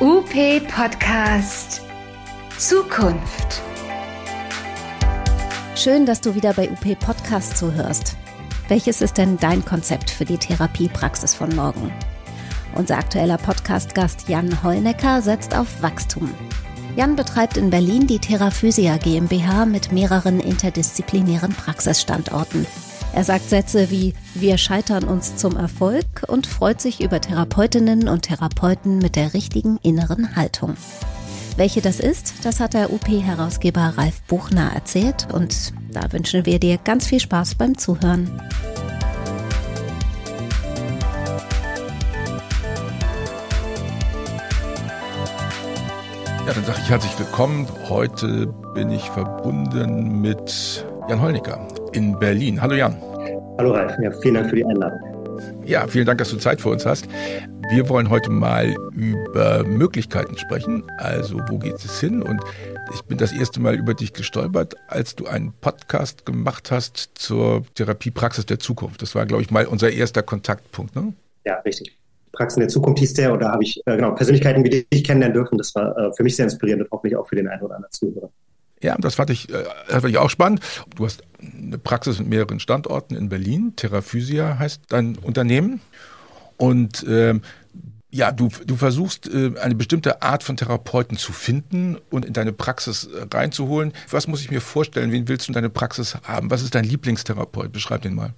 UP Podcast Zukunft. Schön, dass du wieder bei UP Podcast zuhörst. Welches ist denn dein Konzept für die Therapiepraxis von morgen? Unser aktueller Podcast-Gast Jan Heunecker setzt auf Wachstum. Jan betreibt in Berlin die Theraphysia GmbH mit mehreren interdisziplinären Praxisstandorten. Er sagt Sätze wie Wir scheitern uns zum Erfolg und freut sich über Therapeutinnen und Therapeuten mit der richtigen inneren Haltung. Welche das ist, das hat der UP-Herausgeber Ralf Buchner erzählt und da wünschen wir dir ganz viel Spaß beim Zuhören. Ja, dann sage ich herzlich willkommen. Heute bin ich verbunden mit Jan Holnicker in Berlin. Hallo Jan. Hallo Ralf, ja, vielen Dank für die Einladung. Ja, vielen Dank, dass du Zeit für uns hast. Wir wollen heute mal über Möglichkeiten sprechen. Also, wo geht es hin? Und ich bin das erste Mal über dich gestolpert, als du einen Podcast gemacht hast zur Therapiepraxis der Zukunft. Das war, glaube ich, mal unser erster Kontaktpunkt, ne? Ja, richtig. Praxen der Zukunft hieß der und da habe ich äh, genau Persönlichkeiten wie dich kennenlernen dürfen. Das war äh, für mich sehr inspirierend und hoffentlich auch für den einen oder anderen Zuhörer. Ja, das fand ich, äh, das fand ich auch spannend. Du hast eine Praxis mit mehreren Standorten in Berlin. Terraphysia heißt dein Unternehmen. Und ähm, ja, du, du versuchst äh, eine bestimmte Art von Therapeuten zu finden und in deine Praxis äh, reinzuholen. Was muss ich mir vorstellen? Wen willst du in deine Praxis haben? Was ist dein Lieblingstherapeut? Beschreib den mal.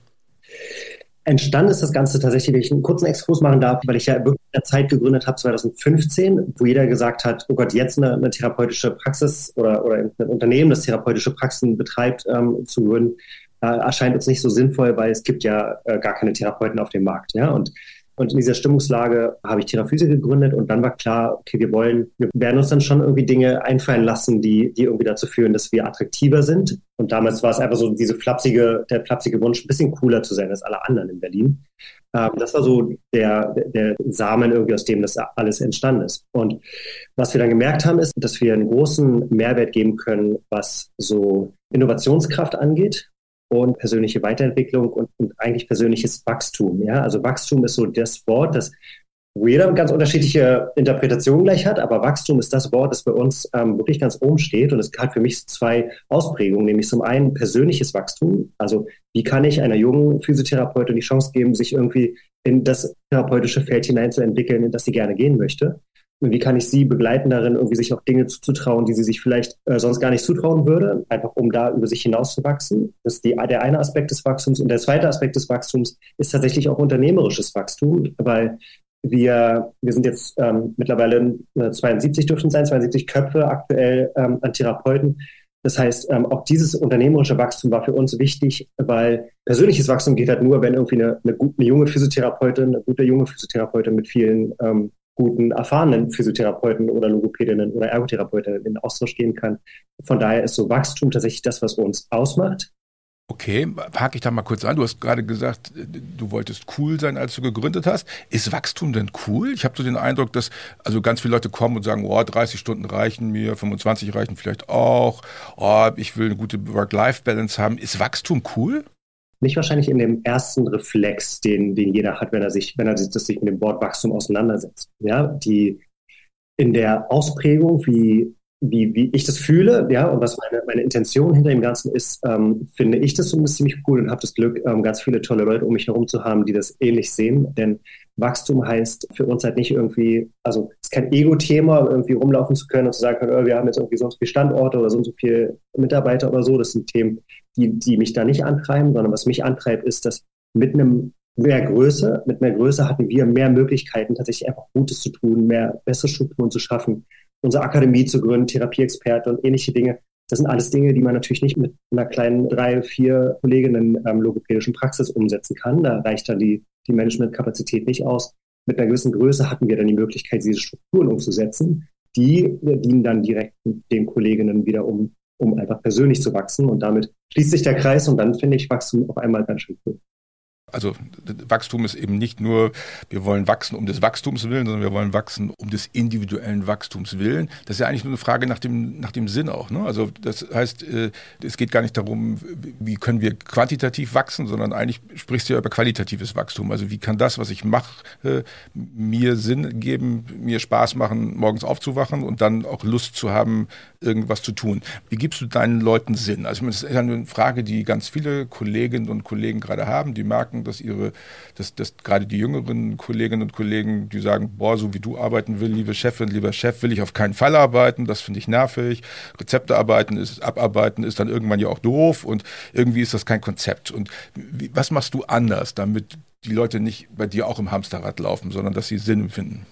Entstanden ist das Ganze tatsächlich, wenn ich einen kurzen Exkurs machen darf, weil ich ja wirklich der Zeit gegründet habe, 2015, wo jeder gesagt hat, oh Gott, jetzt eine, eine therapeutische Praxis oder, oder ein Unternehmen, das therapeutische Praxen betreibt, ähm, zu gründen, äh, erscheint uns nicht so sinnvoll, weil es gibt ja äh, gar keine Therapeuten auf dem Markt. Ja? Und und in dieser Stimmungslage habe ich Theraphyse gegründet und dann war klar, okay, wir wollen, wir werden uns dann schon irgendwie Dinge einfallen lassen, die, die irgendwie dazu führen, dass wir attraktiver sind. Und damals war es einfach so diese flapsige, der flapsige Wunsch, ein bisschen cooler zu sein als alle anderen in Berlin. Ähm, das war so der, der Samen irgendwie, aus dem das alles entstanden ist. Und was wir dann gemerkt haben, ist, dass wir einen großen Mehrwert geben können, was so Innovationskraft angeht und persönliche Weiterentwicklung und, und eigentlich persönliches Wachstum. Ja, also Wachstum ist so das Wort, das wo jeder ganz unterschiedliche Interpretationen gleich hat, aber Wachstum ist das Wort, das bei uns ähm, wirklich ganz oben steht und es hat für mich zwei Ausprägungen, nämlich zum einen persönliches Wachstum, also wie kann ich einer jungen Physiotherapeutin die Chance geben, sich irgendwie in das therapeutische Feld hineinzuentwickeln, in das sie gerne gehen möchte wie kann ich sie begleiten darin, irgendwie sich auch Dinge zuzutrauen, die sie sich vielleicht äh, sonst gar nicht zutrauen würde, einfach um da über sich hinauszuwachsen. Das ist die, der eine Aspekt des Wachstums. Und der zweite Aspekt des Wachstums ist tatsächlich auch unternehmerisches Wachstum, weil wir, wir sind jetzt ähm, mittlerweile 72 äh, dürften sein, 72 Köpfe aktuell ähm, an Therapeuten. Das heißt, ähm, auch dieses unternehmerische Wachstum war für uns wichtig, weil persönliches Wachstum geht halt nur, wenn irgendwie eine, eine, gute, eine junge Physiotherapeutin, eine gute junge Physiotherapeutin mit vielen ähm, guten, erfahrenen Physiotherapeuten oder Logopädinnen oder Ergotherapeutinnen in Austausch gehen kann. Von daher ist so Wachstum tatsächlich das, was uns ausmacht. Okay, hake ich da mal kurz an. Du hast gerade gesagt, du wolltest cool sein, als du gegründet hast. Ist Wachstum denn cool? Ich habe so den Eindruck, dass also ganz viele Leute kommen und sagen, oh, 30 Stunden reichen mir, 25 reichen vielleicht auch. Oh, ich will eine gute Work-Life-Balance haben. Ist Wachstum cool? Nicht wahrscheinlich in dem ersten Reflex, den, den jeder hat, wenn er sich, wenn er sich, das sich mit dem Wort Wachstum auseinandersetzt. Ja, die in der Ausprägung, wie, wie, wie ich das fühle, ja, und was meine, meine Intention hinter dem Ganzen ist, ähm, finde ich das so ziemlich cool und habe das Glück, ähm, ganz viele tolle Leute um mich herum zu haben, die das ähnlich sehen. Denn Wachstum heißt für uns halt nicht irgendwie, also es ist kein Ego-Thema, irgendwie rumlaufen zu können und zu sagen können, oh, wir haben jetzt irgendwie so und so viele Standorte oder so und so viele Mitarbeiter oder so. Das sind Themen, die, die mich da nicht antreiben, sondern was mich antreibt, ist, dass mit einem mehr Größe, mit mehr Größe hatten wir mehr Möglichkeiten, tatsächlich einfach Gutes zu tun, mehr bessere Strukturen zu schaffen, unsere Akademie zu gründen, Therapieexperte und ähnliche Dinge. Das sind alles Dinge, die man natürlich nicht mit einer kleinen drei, vier Kolleginnen ähm, logopädischen Praxis umsetzen kann. Da reicht dann die, die Managementkapazität nicht aus. Mit einer gewissen Größe hatten wir dann die Möglichkeit, diese Strukturen umzusetzen. Die dienen dann direkt den Kolleginnen wieder um, um einfach persönlich zu wachsen. Und damit schließt sich der Kreis und dann finde ich Wachstum auf einmal ganz schön cool. Also Wachstum ist eben nicht nur, wir wollen wachsen um des Wachstums willen, sondern wir wollen wachsen um des individuellen Wachstums willen. Das ist ja eigentlich nur eine Frage nach dem, nach dem Sinn auch. Ne? Also das heißt, äh, es geht gar nicht darum, wie können wir quantitativ wachsen, sondern eigentlich sprichst du ja über qualitatives Wachstum. Also wie kann das, was ich mache, mir Sinn geben, mir Spaß machen, morgens aufzuwachen und dann auch Lust zu haben, irgendwas zu tun. Wie gibst du deinen Leuten Sinn? Also das ist ja eine Frage, die ganz viele Kolleginnen und Kollegen gerade haben, die merken, dass ihre, dass, dass gerade die jüngeren Kolleginnen und Kollegen, die sagen, boah, so wie du arbeiten will, liebe Chefin, lieber Chef, will ich auf keinen Fall arbeiten, das finde ich nervig. Rezepte arbeiten ist, abarbeiten ist dann irgendwann ja auch doof und irgendwie ist das kein Konzept. Und wie, was machst du anders, damit die Leute nicht bei dir auch im Hamsterrad laufen, sondern dass sie Sinn empfinden?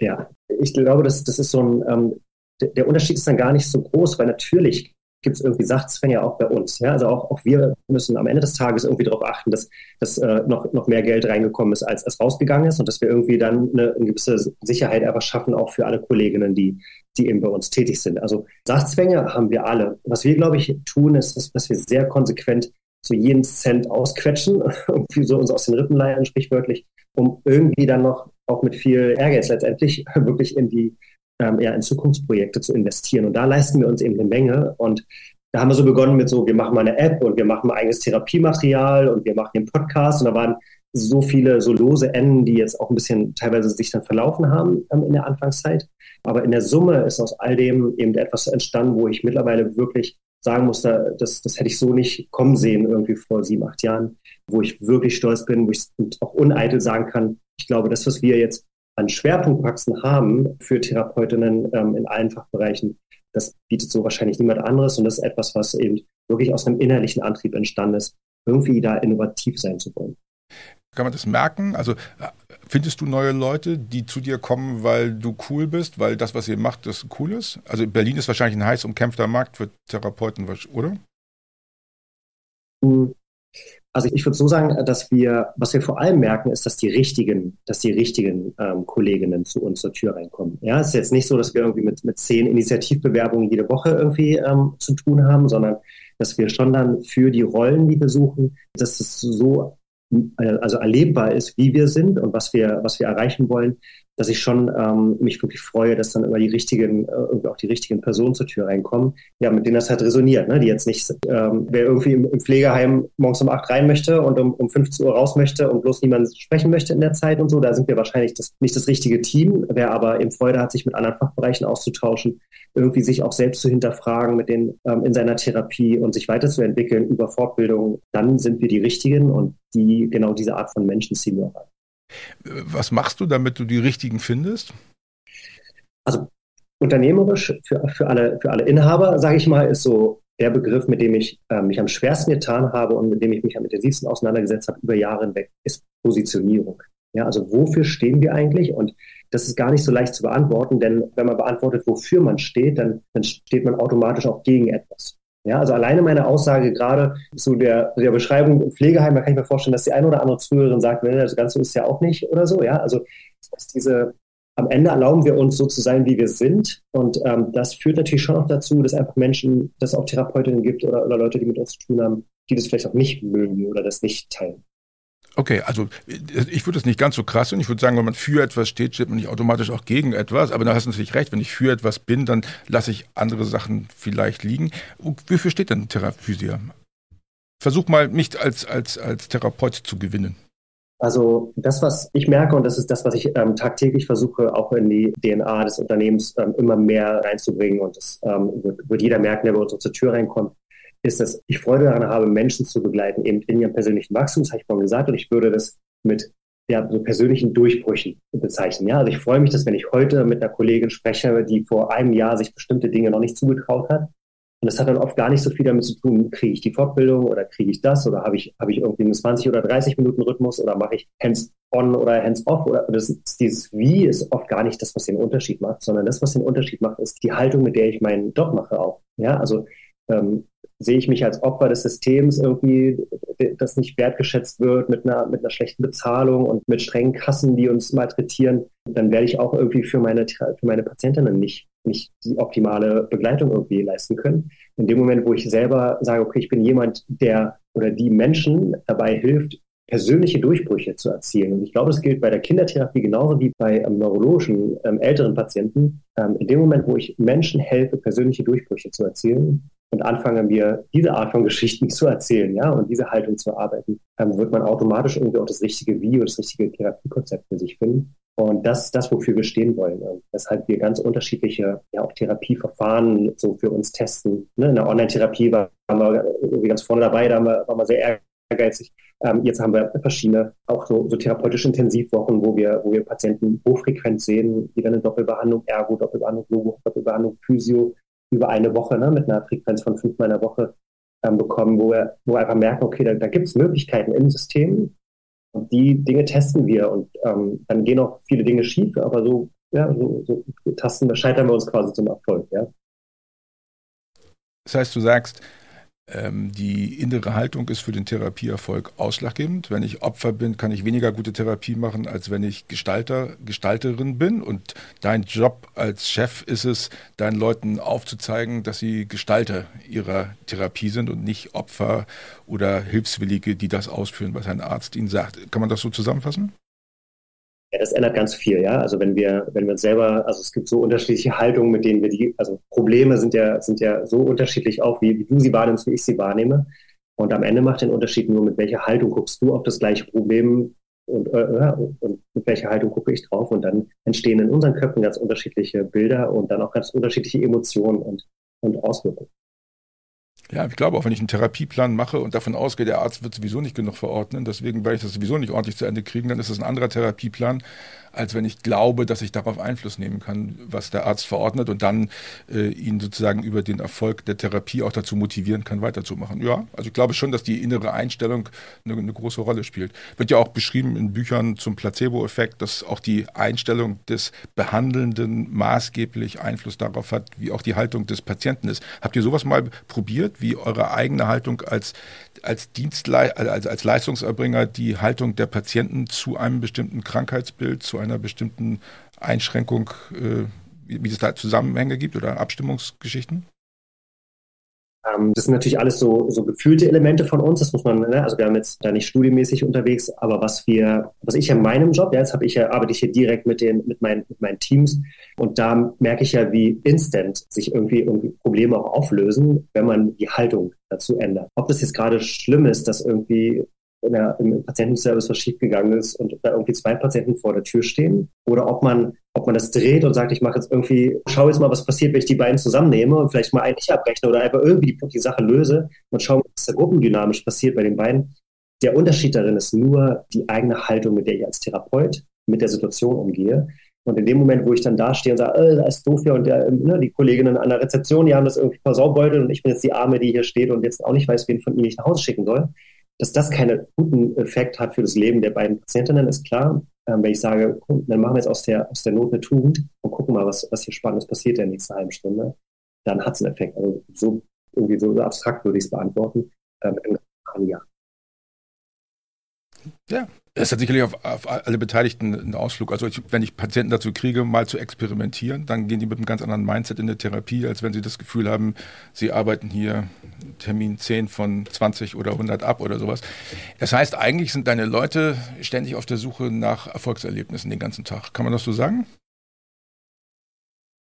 Ja, ich glaube, das, das ist so ein, ähm, der Unterschied ist dann gar nicht so groß, weil natürlich gibt es irgendwie Sachzwänge auch bei uns. Ja? Also auch, auch wir müssen am Ende des Tages irgendwie darauf achten, dass, dass äh, noch, noch mehr Geld reingekommen ist, als es rausgegangen ist und dass wir irgendwie dann eine, eine gewisse Sicherheit einfach schaffen, auch für alle Kolleginnen, die, die eben bei uns tätig sind. Also Sachzwänge haben wir alle. Was wir, glaube ich, tun, ist, ist dass wir sehr konsequent so jeden Cent ausquetschen, irgendwie so uns aus den Rippen leiern, sprichwörtlich, um irgendwie dann noch auch mit viel Ehrgeiz letztendlich wirklich in die ähm, eher in Zukunftsprojekte zu investieren. Und da leisten wir uns eben eine Menge. Und da haben wir so begonnen mit so, wir machen mal eine App und wir machen mal eigenes Therapiematerial und wir machen den Podcast. Und da waren so viele so lose Enden, die jetzt auch ein bisschen teilweise sich dann verlaufen haben ähm, in der Anfangszeit. Aber in der Summe ist aus all dem eben etwas entstanden, wo ich mittlerweile wirklich sagen muss, das, das hätte ich so nicht kommen sehen irgendwie vor sieben, acht Jahren, wo ich wirklich stolz bin, wo ich auch uneitel sagen kann, ich glaube, das, was wir jetzt an Schwerpunktpraxen haben für Therapeutinnen ähm, in allen Fachbereichen, das bietet so wahrscheinlich niemand anderes. Und das ist etwas, was eben wirklich aus einem innerlichen Antrieb entstanden ist, irgendwie da innovativ sein zu wollen. Kann man das merken? Also findest du neue Leute, die zu dir kommen, weil du cool bist, weil das, was ihr macht, das cool ist? Also Berlin ist wahrscheinlich ein heiß umkämpfter Markt für Therapeuten, oder? Hm. Also ich würde so sagen, dass wir, was wir vor allem merken, ist, dass die richtigen, dass die richtigen ähm, Kolleginnen zu uns zur Tür reinkommen. Ja, es ist jetzt nicht so, dass wir irgendwie mit, mit zehn Initiativbewerbungen jede Woche irgendwie ähm, zu tun haben, sondern dass wir schon dann für die Rollen, die wir suchen, dass es so äh, also erlebbar ist, wie wir sind und was wir, was wir erreichen wollen, dass ich schon ähm, mich wirklich freue, dass dann immer die richtigen, äh, irgendwie auch die richtigen Personen zur Tür reinkommen, ja, mit denen das halt resoniert, ne? die jetzt nicht, ähm, wer irgendwie im, im Pflegeheim morgens um acht rein möchte und um, um 15 Uhr raus möchte und bloß niemand sprechen möchte in der Zeit und so, da sind wir wahrscheinlich das, nicht das richtige Team. Wer aber eben Freude hat, sich mit anderen Fachbereichen auszutauschen, irgendwie sich auch selbst zu hinterfragen mit den ähm, in seiner Therapie und sich weiterzuentwickeln über Fortbildung, dann sind wir die richtigen und die genau diese Art von Menschen ziehen wir auch an. Was machst du, damit du die richtigen findest? Also unternehmerisch für, für, alle, für alle Inhaber, sage ich mal, ist so der Begriff, mit dem ich äh, mich am schwersten getan habe und mit dem ich mich am intensivsten auseinandergesetzt habe über Jahre hinweg, ist Positionierung. Ja, also wofür stehen wir eigentlich? Und das ist gar nicht so leicht zu beantworten, denn wenn man beantwortet, wofür man steht, dann, dann steht man automatisch auch gegen etwas. Ja, also alleine meine Aussage gerade zu der, der Beschreibung im Pflegeheim, da kann ich mir vorstellen, dass die eine oder andere Zuhörerin sagt, das Ganze ist ja auch nicht oder so. Ja, also diese, am Ende erlauben wir uns so zu sein, wie wir sind. Und ähm, das führt natürlich schon auch dazu, dass einfach Menschen, dass es auch Therapeutinnen gibt oder, oder Leute, die mit uns zu tun haben, die das vielleicht auch nicht mögen oder das nicht teilen. Okay, also ich würde es nicht ganz so krass und ich würde sagen, wenn man für etwas steht, steht man nicht automatisch auch gegen etwas. Aber da hast du natürlich recht, wenn ich für etwas bin, dann lasse ich andere Sachen vielleicht liegen. Wofür steht denn Theraphysia? Versuch mal, mich als, als, als Therapeut zu gewinnen. Also das, was ich merke, und das ist das, was ich ähm, tagtäglich versuche, auch in die DNA des Unternehmens ähm, immer mehr reinzubringen. Und das ähm, wird, wird jeder merken, der bei uns zur Tür reinkommt ist, dass ich Freude daran habe, Menschen zu begleiten, eben in ihrem persönlichen Wachstum, das habe ich vorhin gesagt, und ich würde das mit ja, so persönlichen Durchbrüchen bezeichnen. Ja, also ich freue mich, dass wenn ich heute mit einer Kollegin spreche, die vor einem Jahr sich bestimmte Dinge noch nicht zugetraut hat, und das hat dann oft gar nicht so viel damit zu tun, kriege ich die Fortbildung oder kriege ich das oder habe ich, habe ich irgendwie einen 20 oder 30 Minuten Rhythmus oder mache ich hands-on oder hands-off oder das ist, dieses Wie ist oft gar nicht das, was den Unterschied macht, sondern das, was den Unterschied macht, ist die Haltung, mit der ich meinen Job mache auch. Ja, also ähm, sehe ich mich als Opfer des Systems irgendwie, das nicht wertgeschätzt wird mit einer, mit einer schlechten Bezahlung und mit strengen Kassen, die uns malträtieren, dann werde ich auch irgendwie für meine, für meine Patientinnen nicht, nicht die optimale Begleitung irgendwie leisten können. In dem Moment, wo ich selber sage, okay, ich bin jemand, der oder die Menschen dabei hilft, persönliche Durchbrüche zu erzielen. Und ich glaube, das gilt bei der Kindertherapie genauso wie bei ähm, neurologischen ähm, älteren Patienten. Ähm, in dem Moment, wo ich Menschen helfe, persönliche Durchbrüche zu erzielen und anfange mir diese Art von Geschichten zu erzählen, ja, und diese Haltung zu arbeiten, ähm, wird man automatisch irgendwie auch das richtige Wie und das richtige Therapiekonzept für sich finden. Und das ist das, wofür wir stehen wollen. Und weshalb wir ganz unterschiedliche ja, auch Therapieverfahren so für uns testen. Ne? In der Online-Therapie waren wir irgendwie ganz vorne dabei, da waren wir sehr ehrgeizig. Ähm, jetzt haben wir verschiedene, auch so, so therapeutische Intensivwochen, wo wir, wo wir Patienten hochfrequent sehen, die dann eine Doppelbehandlung Ergo, Doppelbehandlung Logo, Doppelbehandlung Physio über eine Woche ne, mit einer Frequenz von fünfmal in der Woche ähm, bekommen, wo wir, wo wir einfach merken, okay, da, da gibt es Möglichkeiten im System, und die Dinge testen wir und ähm, dann gehen auch viele Dinge schief, aber so, ja, so, so tasten scheitern wir uns quasi zum Erfolg, ja. Das heißt, du sagst, die innere Haltung ist für den Therapieerfolg ausschlaggebend. Wenn ich Opfer bin, kann ich weniger gute Therapie machen, als wenn ich Gestalter, Gestalterin bin. Und dein Job als Chef ist es, deinen Leuten aufzuzeigen, dass sie Gestalter ihrer Therapie sind und nicht Opfer oder Hilfswillige, die das ausführen, was ein Arzt ihnen sagt. Kann man das so zusammenfassen? Ja, das ändert ganz viel, ja. Also wenn wir, wenn wir uns selber, also es gibt so unterschiedliche Haltungen, mit denen wir die, also Probleme sind ja, sind ja so unterschiedlich auch, wie, wie du sie wahrnimmst, wie ich sie wahrnehme. Und am Ende macht den Unterschied nur, mit welcher Haltung guckst du auf das gleiche Problem und, äh, und mit welcher Haltung gucke ich drauf. Und dann entstehen in unseren Köpfen ganz unterschiedliche Bilder und dann auch ganz unterschiedliche Emotionen und, und Auswirkungen. Ja, ich glaube auch, wenn ich einen Therapieplan mache und davon ausgehe, der Arzt wird sowieso nicht genug verordnen, deswegen werde ich das sowieso nicht ordentlich zu Ende kriegen, dann ist das ein anderer Therapieplan, als wenn ich glaube, dass ich darauf Einfluss nehmen kann, was der Arzt verordnet und dann äh, ihn sozusagen über den Erfolg der Therapie auch dazu motivieren kann, weiterzumachen. Ja, also ich glaube schon, dass die innere Einstellung eine, eine große Rolle spielt. Wird ja auch beschrieben in Büchern zum Placebo-Effekt, dass auch die Einstellung des Behandelnden maßgeblich Einfluss darauf hat, wie auch die Haltung des Patienten ist. Habt ihr sowas mal probiert, wie eure eigene Haltung als, als Dienstle als, als Leistungserbringer, die Haltung der Patienten zu einem bestimmten Krankheitsbild, zu einer bestimmten Einschränkung, äh, wie es da Zusammenhänge gibt oder Abstimmungsgeschichten? Ähm, das sind natürlich alles so, so gefühlte Elemente von uns. Das muss man, ne? also wir haben jetzt da nicht studienmäßig unterwegs, aber was wir, was ich in meinem Job, ja, jetzt habe ich ja, arbeite ich hier direkt mit den, mit meinen, mit meinen Teams und da merke ich ja, wie instant sich irgendwie, irgendwie Probleme auch auflösen, wenn man die Haltung dazu ändert. Ob das jetzt gerade schlimm ist, dass irgendwie in der, im Patientenservice was schiefgegangen ist und da irgendwie zwei Patienten vor der Tür stehen oder ob man, ob man das dreht und sagt, ich mache jetzt irgendwie, schau jetzt mal, was passiert, wenn ich die beiden zusammennehme und vielleicht mal eigentlich abrechne oder einfach irgendwie die, die Sache löse und schauen, was da gruppendynamisch passiert bei den beiden. Der Unterschied darin ist nur die eigene Haltung, mit der ich als Therapeut mit der Situation umgehe. Und in dem Moment, wo ich dann da stehe und sage, äh, da ist doof hier und der, ne, die Kolleginnen an der Rezeption, die haben das irgendwie versaubeutelt und ich bin jetzt die Arme, die hier steht und jetzt auch nicht weiß, wen von ihnen ich nach Hause schicken soll, dass das keinen guten Effekt hat für das Leben der beiden Patientinnen, ist klar. Ähm, wenn ich sage, dann machen wir jetzt aus der, aus der Not eine Tugend und gucken mal, was, was hier Spannendes passiert in der nächsten halben Stunde, dann hat es einen Effekt. Also so, irgendwie so abstrakt würde ich es beantworten. Ähm, ja. Ja, es hat sicherlich auf, auf, alle Beteiligten einen Ausflug. Also ich, wenn ich Patienten dazu kriege, mal zu experimentieren, dann gehen die mit einem ganz anderen Mindset in der Therapie, als wenn sie das Gefühl haben, sie arbeiten hier Termin 10 von 20 oder 100 ab oder sowas. Das heißt, eigentlich sind deine Leute ständig auf der Suche nach Erfolgserlebnissen den ganzen Tag. Kann man das so sagen?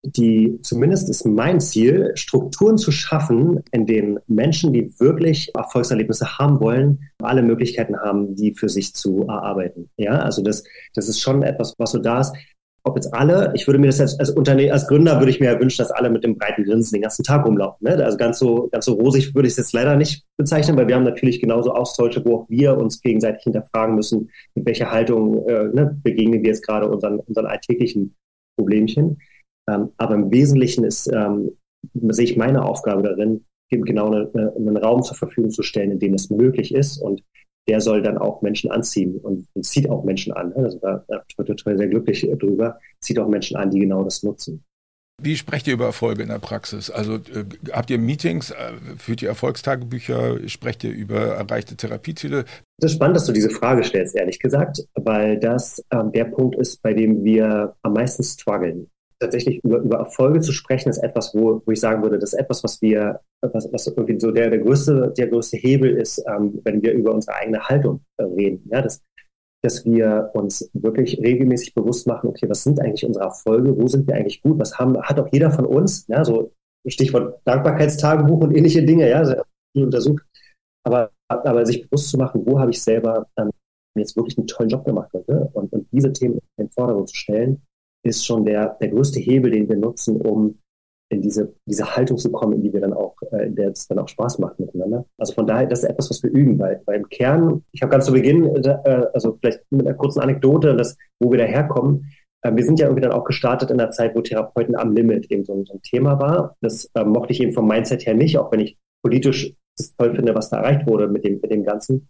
Die, zumindest ist mein Ziel, Strukturen zu schaffen, in denen Menschen, die wirklich Erfolgserlebnisse haben wollen, alle Möglichkeiten haben, die für sich zu erarbeiten. Ja, also das, das ist schon etwas, was so da ist. Ob jetzt alle, ich würde mir das als, als Unternehmen, als Gründer würde ich mir ja wünschen, dass alle mit dem breiten Grinsen den ganzen Tag rumlaufen. Ne? Also ganz so, ganz so rosig würde ich es jetzt leider nicht bezeichnen, weil wir haben natürlich genauso Austausche, wo auch wir uns gegenseitig hinterfragen müssen, mit welcher Haltung äh, ne, begegnen wir jetzt gerade unseren, unseren alltäglichen Problemchen. Ähm, aber im Wesentlichen ist, ähm, sehe ich meine Aufgabe darin, eben genau eine, eine, einen Raum zur Verfügung zu stellen, in dem es möglich ist und der soll dann auch Menschen anziehen und, und zieht auch Menschen an. Also da bin ich total sehr glücklich drüber, zieht auch Menschen an, die genau das nutzen. Wie sprecht ihr über Erfolge in der Praxis? Also äh, habt ihr Meetings, äh, führt ihr Erfolgstagebücher, sprecht ihr über erreichte Therapieziele? Das ist spannend, dass du diese Frage stellst, ehrlich gesagt, weil das äh, der Punkt ist, bei dem wir am meisten strugglen. Tatsächlich über, über Erfolge zu sprechen, ist etwas, wo, wo ich sagen würde, das ist etwas, was wir, was, was irgendwie so der, der größte, der größte Hebel ist, ähm, wenn wir über unsere eigene Haltung äh, reden. Ja, das, dass wir uns wirklich regelmäßig bewusst machen, okay, was sind eigentlich unsere Erfolge, wo sind wir eigentlich gut, was haben, hat auch jeder von uns, ja, so Stichwort Dankbarkeitstagebuch und ähnliche Dinge, ja, untersucht, aber, aber sich bewusst zu machen, wo habe ich selber ähm, jetzt wirklich einen tollen Job gemacht heute? Und, und diese Themen in den Vordergrund zu stellen, ist schon der, der größte Hebel, den wir nutzen, um in diese, diese Haltung zu kommen, in die wir dann auch, äh, in der es dann auch Spaß macht miteinander. Also von daher, das ist etwas, was wir üben, weil, weil im Kern, ich habe ganz zu Beginn, äh, also vielleicht mit einer kurzen Anekdote, das, wo wir daherkommen, äh, wir sind ja irgendwie dann auch gestartet in einer Zeit, wo Therapeuten am Limit eben so, so ein Thema war. Das äh, mochte ich eben vom Mindset her nicht, auch wenn ich politisch das toll finde, was da erreicht wurde mit dem, mit dem Ganzen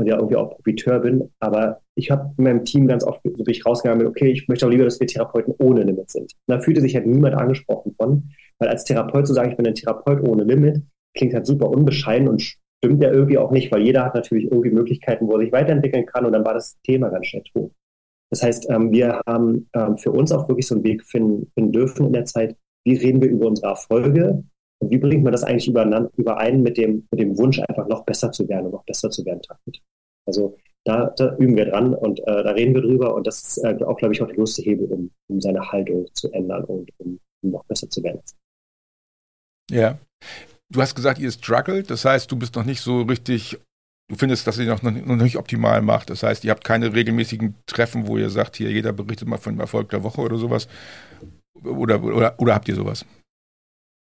und ja irgendwie auch Profiteur bin. Aber ich habe in meinem Team ganz oft so rausgegangen, okay, ich möchte auch lieber, dass wir Therapeuten ohne Limit sind. Und da fühlte sich halt niemand angesprochen von, weil als Therapeut zu sagen, ich bin ein Therapeut ohne Limit, klingt halt super unbescheiden und stimmt ja irgendwie auch nicht, weil jeder hat natürlich irgendwie Möglichkeiten, wo er sich weiterentwickeln kann und dann war das Thema ganz schnell tot. Das heißt, ähm, wir haben ähm, für uns auch wirklich so einen Weg finden, finden dürfen in der Zeit, wie reden wir über unsere Erfolge, und wie bringt man das eigentlich überein mit dem, mit dem Wunsch, einfach noch besser zu werden und noch besser zu werden? Also da, da üben wir dran und äh, da reden wir drüber und das ist äh, auch, glaube ich, auch der größte Hebel, um, um seine Haltung zu ändern und um, um noch besser zu werden. Ja. Du hast gesagt, ihr struggelt, das heißt, du bist noch nicht so richtig, du findest, dass ihr noch, noch nicht optimal macht. Das heißt, ihr habt keine regelmäßigen Treffen, wo ihr sagt, hier jeder berichtet mal von dem Erfolg der Woche oder sowas. Oder, oder, oder habt ihr sowas?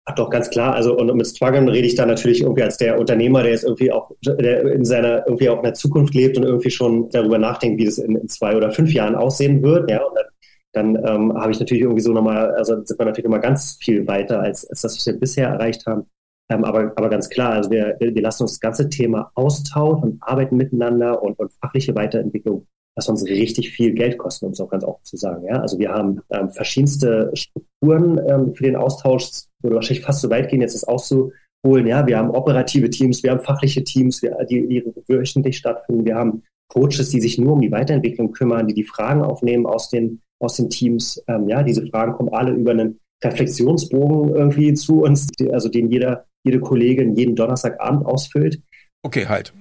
Ach doch, ganz klar. Also und mit Struggle rede ich da natürlich irgendwie als der Unternehmer, der jetzt irgendwie auch, der in seiner irgendwie auch in der Zukunft lebt und irgendwie schon darüber nachdenkt, wie das in, in zwei oder fünf Jahren aussehen wird. Ja, und dann, dann ähm, habe ich natürlich irgendwie so nochmal, also sind wir natürlich nochmal ganz viel weiter als, als das, was wir bisher erreicht haben. Ähm, aber, aber ganz klar, also wir, wir lassen uns das ganze Thema austauschen und arbeiten miteinander und, und fachliche Weiterentwicklung was uns richtig viel Geld kosten, um es auch ganz offen zu sagen. Ja? Also wir haben ähm, verschiedenste Strukturen ähm, für den Austausch. Würde wahrscheinlich fast so weit gehen, jetzt das auszuholen. Ja, wir haben operative Teams, wir haben fachliche Teams, wir, die, die wöchentlich stattfinden. Wir haben Coaches, die sich nur um die Weiterentwicklung kümmern, die die Fragen aufnehmen aus den, aus den Teams. Ähm, ja, diese Fragen kommen alle über einen Reflexionsbogen irgendwie zu uns, also den jeder, jede Kollegin jeden Donnerstagabend ausfüllt. Okay, halt.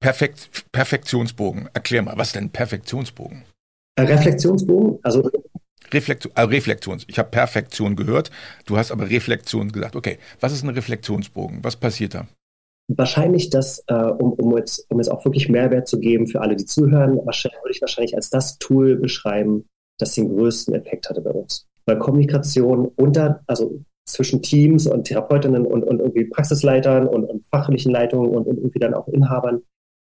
Perfekt, Perfektionsbogen. Erklär mal, was ist denn Perfektionsbogen? Äh, Reflexionsbogen, also Reflektion, äh, Reflektions. Ich habe Perfektion gehört, du hast aber Reflexion gesagt. Okay, was ist ein Reflexionsbogen? Was passiert da? Wahrscheinlich das, äh, um, um, jetzt, um jetzt auch wirklich Mehrwert zu geben für alle, die zuhören, würde ich wahrscheinlich als das Tool beschreiben, das den größten Effekt hatte bei uns. Weil Kommunikation unter, also zwischen Teams und Therapeutinnen und, und irgendwie Praxisleitern und, und fachlichen Leitungen und, und irgendwie dann auch Inhabern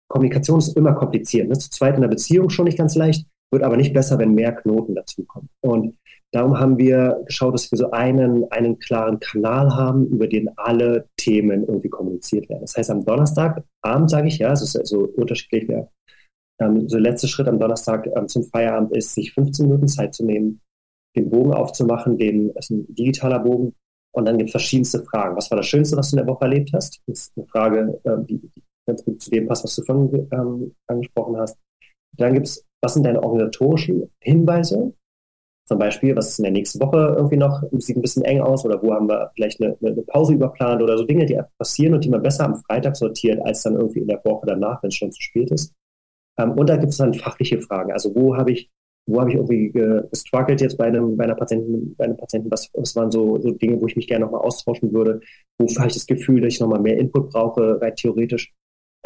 Kommunikation ist immer kompliziert. Ne? Zu zweit in der Beziehung schon nicht ganz leicht, wird aber nicht besser, wenn mehr Knoten dazukommen. Und darum haben wir geschaut, dass wir so einen, einen klaren Kanal haben, über den alle Themen irgendwie kommuniziert werden. Das heißt, am Donnerstagabend sage ich, ja, es ist also unterschiedlich, ja, ähm, so der letzte Schritt am Donnerstag ähm, zum Feierabend ist, sich 15 Minuten Zeit zu nehmen, den Bogen aufzumachen, den, ist ein digitaler Bogen, und dann gibt es verschiedenste Fragen. Was war das Schönste, was du in der Woche erlebt hast? Das ist eine Frage, ähm, die, die ganz gut zu dem passt, was du vorhin ähm, angesprochen hast. Dann gibt es, was sind deine organisatorischen Hinweise? Zum Beispiel, was ist in der nächsten Woche irgendwie noch, sieht ein bisschen eng aus oder wo haben wir vielleicht eine, eine Pause überplant oder so Dinge, die passieren und die man besser am Freitag sortiert, als dann irgendwie in der Woche danach, wenn es schon zu spät ist. Ähm, und da gibt es dann fachliche Fragen. Also wo habe ich, wo habe ich irgendwie gestruggelt jetzt bei einem, bei einer Patientin, bei einem Patienten, was, was waren so, so Dinge, wo ich mich gerne nochmal austauschen würde, wo habe ich das Gefühl, dass ich nochmal mehr Input brauche, rein theoretisch.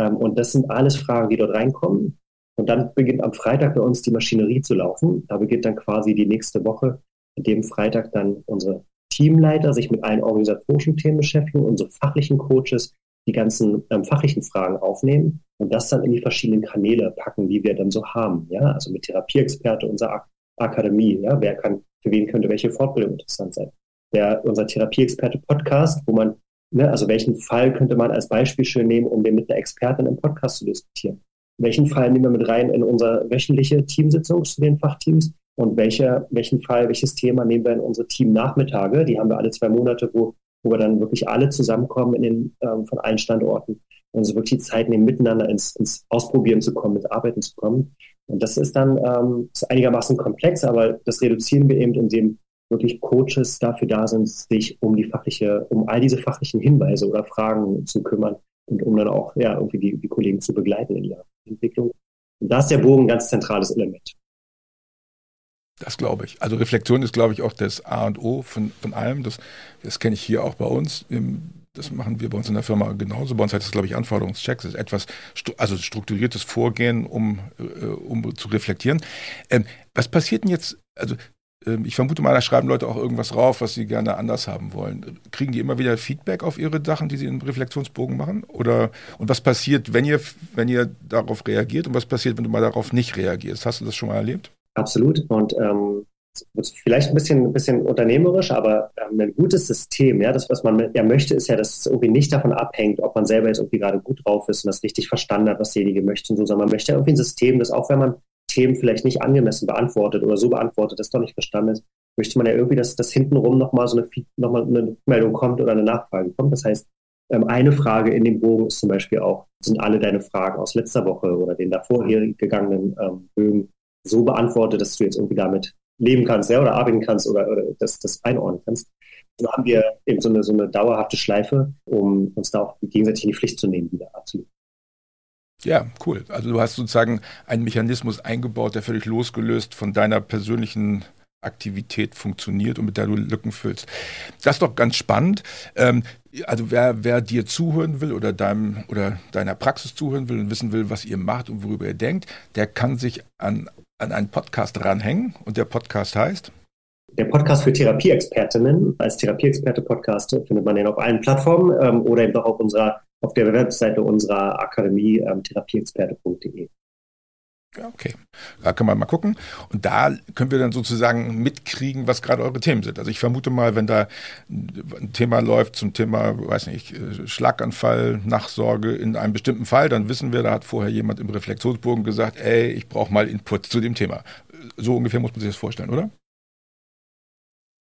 Ähm, und das sind alles Fragen, die dort reinkommen. Und dann beginnt am Freitag bei uns die Maschinerie zu laufen. Da beginnt dann quasi die nächste Woche, in dem Freitag dann unsere Teamleiter sich mit allen organisatorischen Themen beschäftigen, unsere fachlichen Coaches die ganzen ähm, fachlichen Fragen aufnehmen und das dann in die verschiedenen Kanäle packen, die wir dann so haben. Ja, also mit Therapieexperte unserer Ak Akademie. Ja, wer kann, für wen könnte welche Fortbildung interessant sein? Der, unser Therapieexperte Podcast, wo man Ne? Also welchen Fall könnte man als Beispiel schön nehmen, um den mit einer Expertin im Podcast zu diskutieren? Welchen Fall nehmen wir mit rein in unsere wöchentliche Teamsitzung zu den Fachteams? Und welcher, welchen Fall, welches Thema nehmen wir in unsere Teamnachmittage? Die haben wir alle zwei Monate, wo, wo wir dann wirklich alle zusammenkommen in den, ähm, von allen Standorten und so wirklich die Zeit nehmen, miteinander ins, ins Ausprobieren zu kommen, ins Arbeiten zu kommen. Und das ist dann ähm, ist einigermaßen komplex, aber das reduzieren wir eben, indem wirklich Coaches dafür da sind, sich um die fachliche, um all diese fachlichen Hinweise oder Fragen zu kümmern und um dann auch ja irgendwie die, die Kollegen zu begleiten in ihrer Entwicklung. Und da ist der Bogen ein ganz zentrales Element. Das glaube ich. Also Reflexion ist, glaube ich, auch das A und O von, von allem. Das, das kenne ich hier auch bei uns. Das machen wir bei uns in der Firma genauso. Bei uns heißt das, glaube ich, Anforderungschecks. Das ist etwas, also strukturiertes Vorgehen, um, äh, um zu reflektieren. Ähm, was passiert denn jetzt? Also ich vermute mal, da schreiben Leute auch irgendwas drauf, was sie gerne anders haben wollen. Kriegen die immer wieder Feedback auf ihre Sachen, die sie im Reflexionsbogen machen? Oder und was passiert, wenn ihr, wenn ihr darauf reagiert und was passiert, wenn du mal darauf nicht reagierst? Hast du das schon mal erlebt? Absolut. Und ähm, vielleicht ein bisschen, ein bisschen unternehmerisch, aber ähm, ein gutes System, ja, das, was man ja möchte, ist ja, dass es irgendwie nicht davon abhängt, ob man selber jetzt irgendwie gerade gut drauf ist und das richtig verstanden hat, was derjenige möchte und so, sondern man möchte ja irgendwie ein System, das auch wenn man Themen vielleicht nicht angemessen beantwortet oder so beantwortet, das doch nicht verstanden ist, möchte man ja irgendwie, dass, dass hintenrum nochmal so eine, noch mal eine Meldung kommt oder eine Nachfrage kommt. Das heißt, ähm, eine Frage in dem Bogen ist zum Beispiel auch, sind alle deine Fragen aus letzter Woche oder den davor gegangenen ähm, Bögen so beantwortet, dass du jetzt irgendwie damit leben kannst, ja, oder arbeiten kannst oder, oder das, das einordnen kannst. So haben wir eben so eine, so eine dauerhafte Schleife, um uns da auch gegenseitig in die Pflicht zu nehmen, wieder absolut. Ja, cool. Also du hast sozusagen einen Mechanismus eingebaut, der völlig losgelöst von deiner persönlichen Aktivität funktioniert und mit der du Lücken füllst. Das ist doch ganz spannend. Ähm, also wer, wer dir zuhören will oder deinem oder deiner Praxis zuhören will und wissen will, was ihr macht und worüber ihr denkt, der kann sich an an einen Podcast ranhängen und der Podcast heißt? Der Podcast für Therapieexpertinnen. Als Therapieexperte-Podcast findet man den auf allen Plattformen ähm, oder eben auch auf unserer, auf der Webseite unserer Akademie ähm, therapieexperte.de. Okay. Da können wir mal gucken. Und da können wir dann sozusagen mitkriegen, was gerade eure Themen sind. Also ich vermute mal, wenn da ein Thema läuft zum Thema, weiß nicht, Schlaganfall, Nachsorge in einem bestimmten Fall, dann wissen wir, da hat vorher jemand im Reflexionsbogen gesagt, ey, ich brauche mal Input zu dem Thema. So ungefähr muss man sich das vorstellen, oder?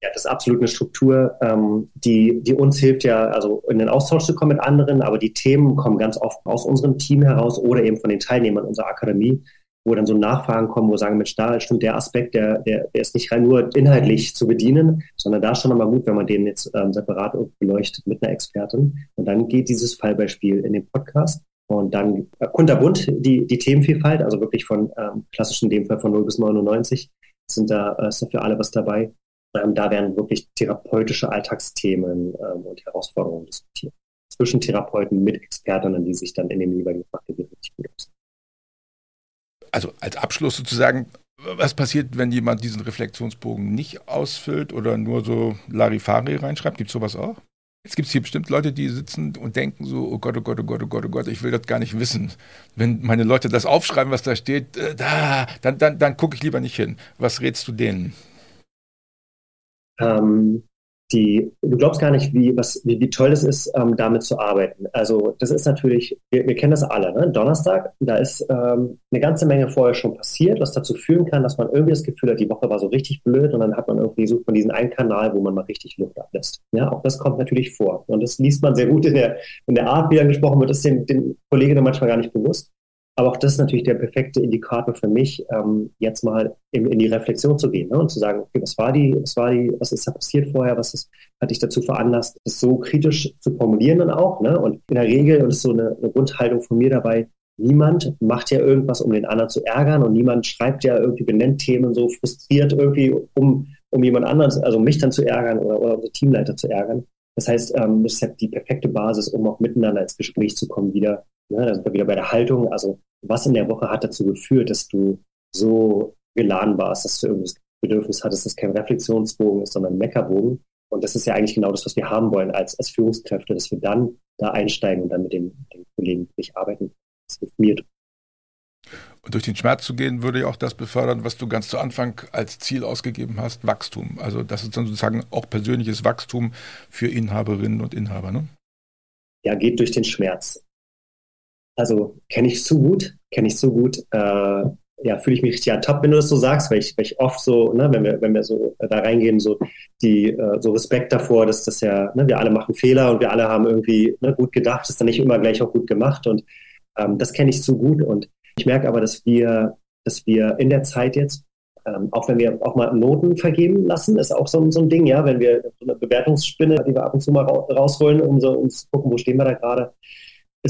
Ja, das ist absolut eine Struktur, ähm, die, die uns hilft ja, also in den Austausch zu kommen mit anderen, aber die Themen kommen ganz oft aus unserem Team heraus oder eben von den Teilnehmern unserer Akademie wo dann so Nachfragen kommen, wo sagen, Mensch, da stimmt der Aspekt, der, der, der ist nicht rein nur inhaltlich zu bedienen, sondern da ist schon nochmal gut, wenn man den jetzt ähm, separat beleuchtet mit einer Expertin. Und dann geht dieses Fallbeispiel in den Podcast. Und dann äh, kunterbunt die, die Themenvielfalt, also wirklich von ähm, klassischen, in dem Fall von 0 bis 99, sind da, äh, ist da für alle was dabei. Ähm, da werden wirklich therapeutische Alltagsthemen ähm, und Herausforderungen diskutiert. Zwischen Therapeuten mit Expertinnen, die sich dann in dem jeweiligen Fachgebiet richtig gut auskennen also als Abschluss sozusagen, was passiert, wenn jemand diesen Reflexionsbogen nicht ausfüllt oder nur so Larifari reinschreibt? Gibt es sowas auch? Jetzt gibt es hier bestimmt Leute, die sitzen und denken so, oh Gott, oh Gott, oh Gott, oh Gott, oh Gott, ich will das gar nicht wissen. Wenn meine Leute das aufschreiben, was da steht, äh, da, dann, dann, dann gucke ich lieber nicht hin. Was rätst du denen? Ähm, die, du glaubst gar nicht, wie, was, wie, wie toll es ist, ähm, damit zu arbeiten. Also das ist natürlich, wir, wir kennen das alle, ne? Donnerstag, da ist ähm, eine ganze Menge vorher schon passiert, was dazu führen kann, dass man irgendwie das Gefühl hat, die Woche war so richtig blöd und dann hat man irgendwie sucht man diesen einen Kanal, wo man mal richtig Luft ablässt. Ja, auch das kommt natürlich vor. Und das liest man sehr gut in der, in der Art, wie dann gesprochen wird, ist den, den Kollegen manchmal gar nicht bewusst. Aber auch das ist natürlich der perfekte Indikator für mich, ähm, jetzt mal in, in, die Reflexion zu gehen ne? und zu sagen, okay, was war die, was war die, was ist da passiert vorher, was ist, hat dich dazu veranlasst, das so kritisch zu formulieren dann auch. Ne? Und in der Regel, und das ist so eine, eine Grundhaltung von mir dabei, niemand macht ja irgendwas, um den anderen zu ärgern und niemand schreibt ja irgendwie, benennt Themen so frustriert irgendwie, um, um jemand anderen, also mich dann zu ärgern oder, oder unsere Teamleiter zu ärgern. Das heißt, ähm, das ist ja die perfekte Basis, um auch miteinander ins Gespräch zu kommen wieder. Ne? Da sind wir wieder bei der Haltung. Also was in der Woche hat dazu geführt, dass du so geladen warst, dass du irgendwas Bedürfnis hattest, dass kein Reflexionsbogen ist, sondern ein Meckerbogen. Und das ist ja eigentlich genau das, was wir haben wollen als, als Führungskräfte, dass wir dann da einsteigen und dann mit den, den Kollegen wirklich arbeiten. Das hilft mir. Und durch den Schmerz zu gehen, würde ja auch das befördern, was du ganz zu Anfang als Ziel ausgegeben hast, Wachstum. Also das ist dann sozusagen auch persönliches Wachstum für Inhaberinnen und Inhaber. Ne? Ja, geht durch den Schmerz. Also kenne ich so gut, kenne ich so gut. Äh, ja, fühle ich mich richtig top, wenn du das so sagst, weil ich, weil ich oft so, ne, wenn wir, wenn wir so da reingehen, so die, äh, so Respekt davor, dass das ja, ne, wir alle machen Fehler und wir alle haben irgendwie ne, gut gedacht, ist dann nicht immer gleich auch gut gemacht und ähm, das kenne ich so gut und ich merke aber, dass wir, dass wir in der Zeit jetzt Ähm, auch wenn wir auch mal Noten vergeben lassen, ist auch so, so ein Ding, ja, wenn wir so eine Bewertungsspinne, die wir ab und zu mal rausholen, um so um zu gucken, wo stehen wir da gerade,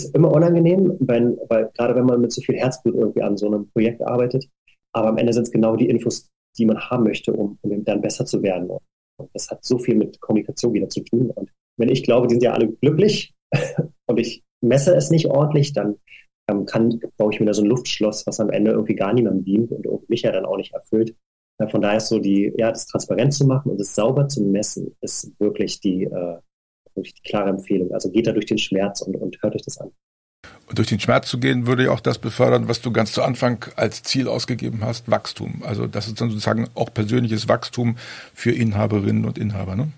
ist immer unangenehm, wenn, weil gerade wenn man mit so viel Herzblut irgendwie an so einem Projekt arbeitet. Aber am Ende sind es genau die Infos, die man haben möchte, um, um dann besser zu werden. Und das hat so viel mit Kommunikation wieder zu tun. Und wenn ich glaube, die sind ja alle glücklich und ich messe es nicht ordentlich, dann ähm, kann, baue ich mir da so ein Luftschloss, was am Ende irgendwie gar niemandem dient und mich ja dann auch nicht erfüllt. Äh, von daher ist so die, ja, das transparent zu machen und es sauber zu messen, ist wirklich die, äh, wirklich die klare Empfehlung. Also geht da durch den Schmerz und, und hört euch das an. Und durch den Schmerz zu gehen, würde ja auch das befördern, was du ganz zu Anfang als Ziel ausgegeben hast, Wachstum. Also das ist dann sozusagen auch persönliches Wachstum für Inhaberinnen und Inhaber, ne?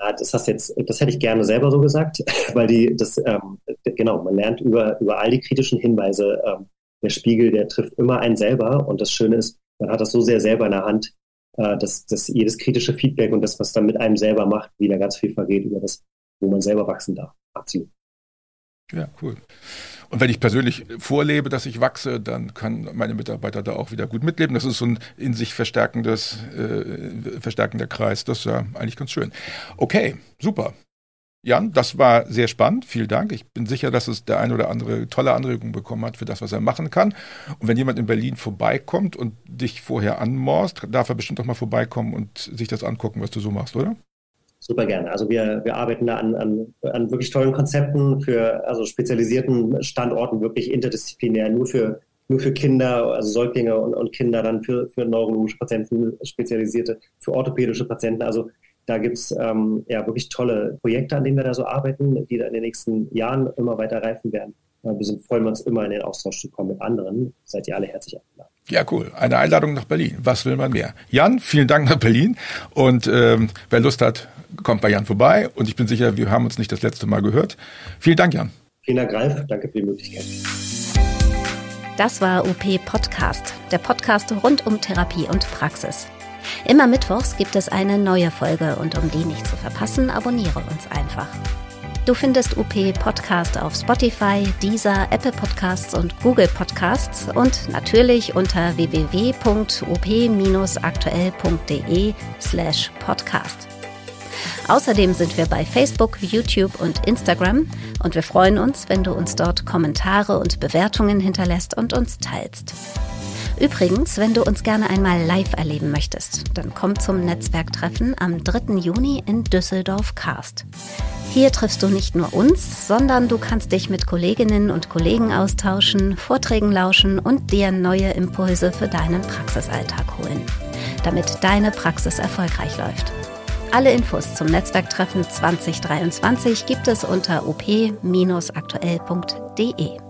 Ja, das hast jetzt, das hätte ich gerne selber so gesagt, weil die, das, ähm, genau, man lernt über, über all die kritischen Hinweise, ähm, der Spiegel, der trifft immer einen selber und das Schöne ist, man hat das so sehr selber in der Hand, äh, dass, dass jedes kritische Feedback und das, was dann mit einem selber macht, wieder ganz viel vergeht über das, wo man selber wachsen darf. Absolut. Ja, cool. Und wenn ich persönlich vorlebe, dass ich wachse, dann kann meine Mitarbeiter da auch wieder gut mitleben. Das ist so ein in sich verstärkendes, äh, verstärkender Kreis. Das ist ja eigentlich ganz schön. Okay, super. Jan, das war sehr spannend. Vielen Dank. Ich bin sicher, dass es der eine oder andere tolle Anregung bekommen hat für das, was er machen kann. Und wenn jemand in Berlin vorbeikommt und dich vorher anmorst, darf er bestimmt auch mal vorbeikommen und sich das angucken, was du so machst, oder? Super gerne. Also wir, wir arbeiten da an, an, an wirklich tollen Konzepten für also spezialisierten Standorten, wirklich interdisziplinär, nur für, nur für Kinder, also Säuglinge und, und Kinder, dann für, für neurologische Patienten spezialisierte, für orthopädische Patienten. Also da gibt's ähm, ja wirklich tolle Projekte, an denen wir da so arbeiten, die da in den nächsten Jahren immer weiter reifen werden. Wir sind, freuen uns immer in den Austausch zu kommen mit anderen. Seid ihr alle herzlich eingeladen. Ja, cool. Eine Einladung nach Berlin. Was will man mehr? Jan, vielen Dank nach Berlin. Und ähm, wer Lust hat, kommt bei Jan vorbei. Und ich bin sicher, wir haben uns nicht das letzte Mal gehört. Vielen Dank, Jan. Vielen Dank, Ralf. Danke für die Möglichkeit. Das war UP Podcast, der Podcast rund um Therapie und Praxis. Immer mittwochs gibt es eine neue Folge und um die nicht zu verpassen, abonniere uns einfach. Du findest UP Podcast auf Spotify, Deezer, Apple Podcasts und Google Podcasts und natürlich unter www.op-aktuell.de slash podcast. Außerdem sind wir bei Facebook, YouTube und Instagram und wir freuen uns, wenn du uns dort Kommentare und Bewertungen hinterlässt und uns teilst. Übrigens, wenn du uns gerne einmal live erleben möchtest, dann komm zum Netzwerktreffen am 3. Juni in Düsseldorf Karst. Hier triffst du nicht nur uns, sondern du kannst dich mit Kolleginnen und Kollegen austauschen, Vorträgen lauschen und dir neue Impulse für deinen Praxisalltag holen, damit deine Praxis erfolgreich läuft. Alle Infos zum Netzwerktreffen 2023 gibt es unter op-aktuell.de.